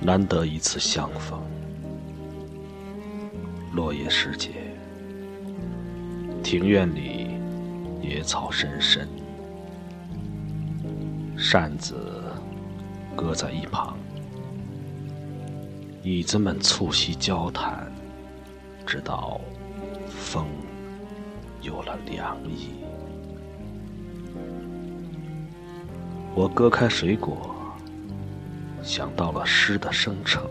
难得一次相逢，落叶时节，庭院里野草深深，扇子搁在一旁，椅子们促膝交谈，直到风有了凉意。我割开水果。想到了诗的生成，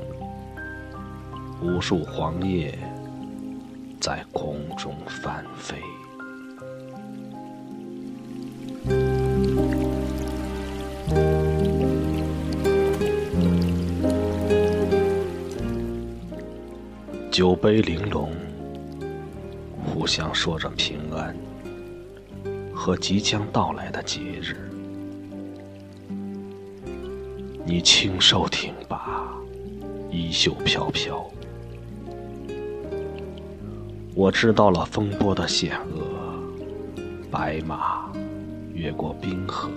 无数黄叶在空中翻飞。酒杯玲珑，互相说着平安和即将到来的节日。你清瘦挺拔，衣袖飘飘。我知道了风波的险恶，白马越过冰河，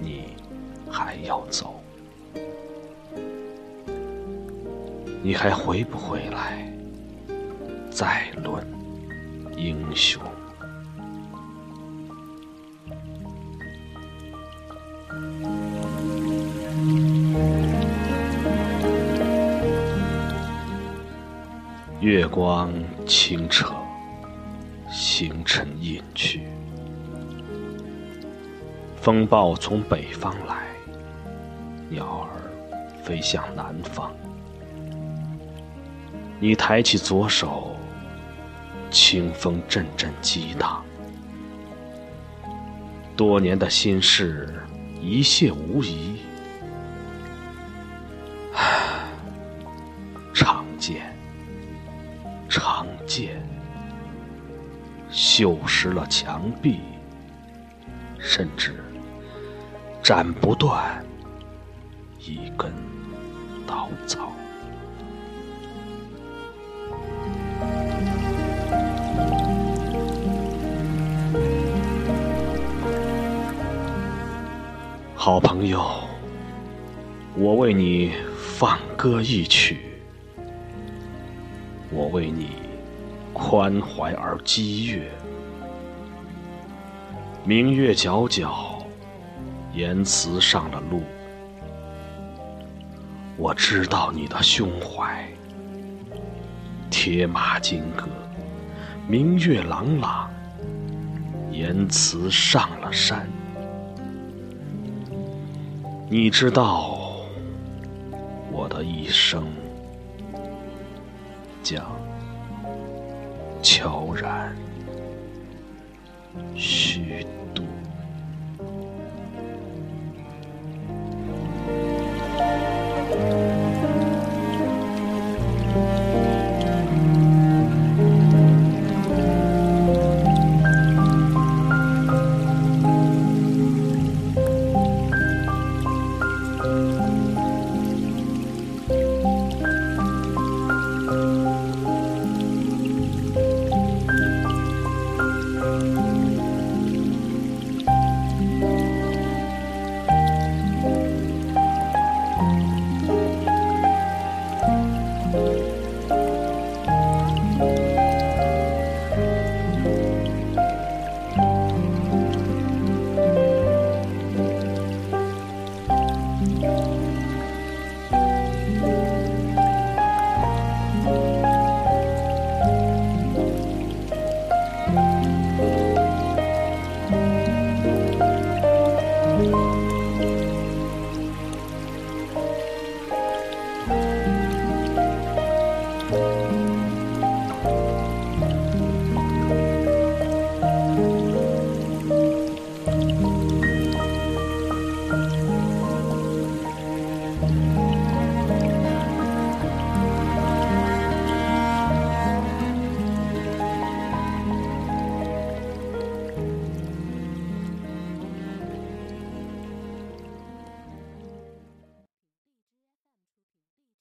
你还要走？你还回不回来？再论英雄。月光清澈，星辰隐去。风暴从北方来，鸟儿飞向南方。你抬起左手，清风阵阵激荡。多年的心事，一泻无遗。长剑。剑锈蚀了墙壁，甚至斩不断一根稻草。好朋友，我为你放歌一曲。我为你宽怀而激越，明月皎皎，言辞上了路。我知道你的胸怀，铁马金戈，明月朗朗，言辞上了山。你知道我的一生。将悄然虚度。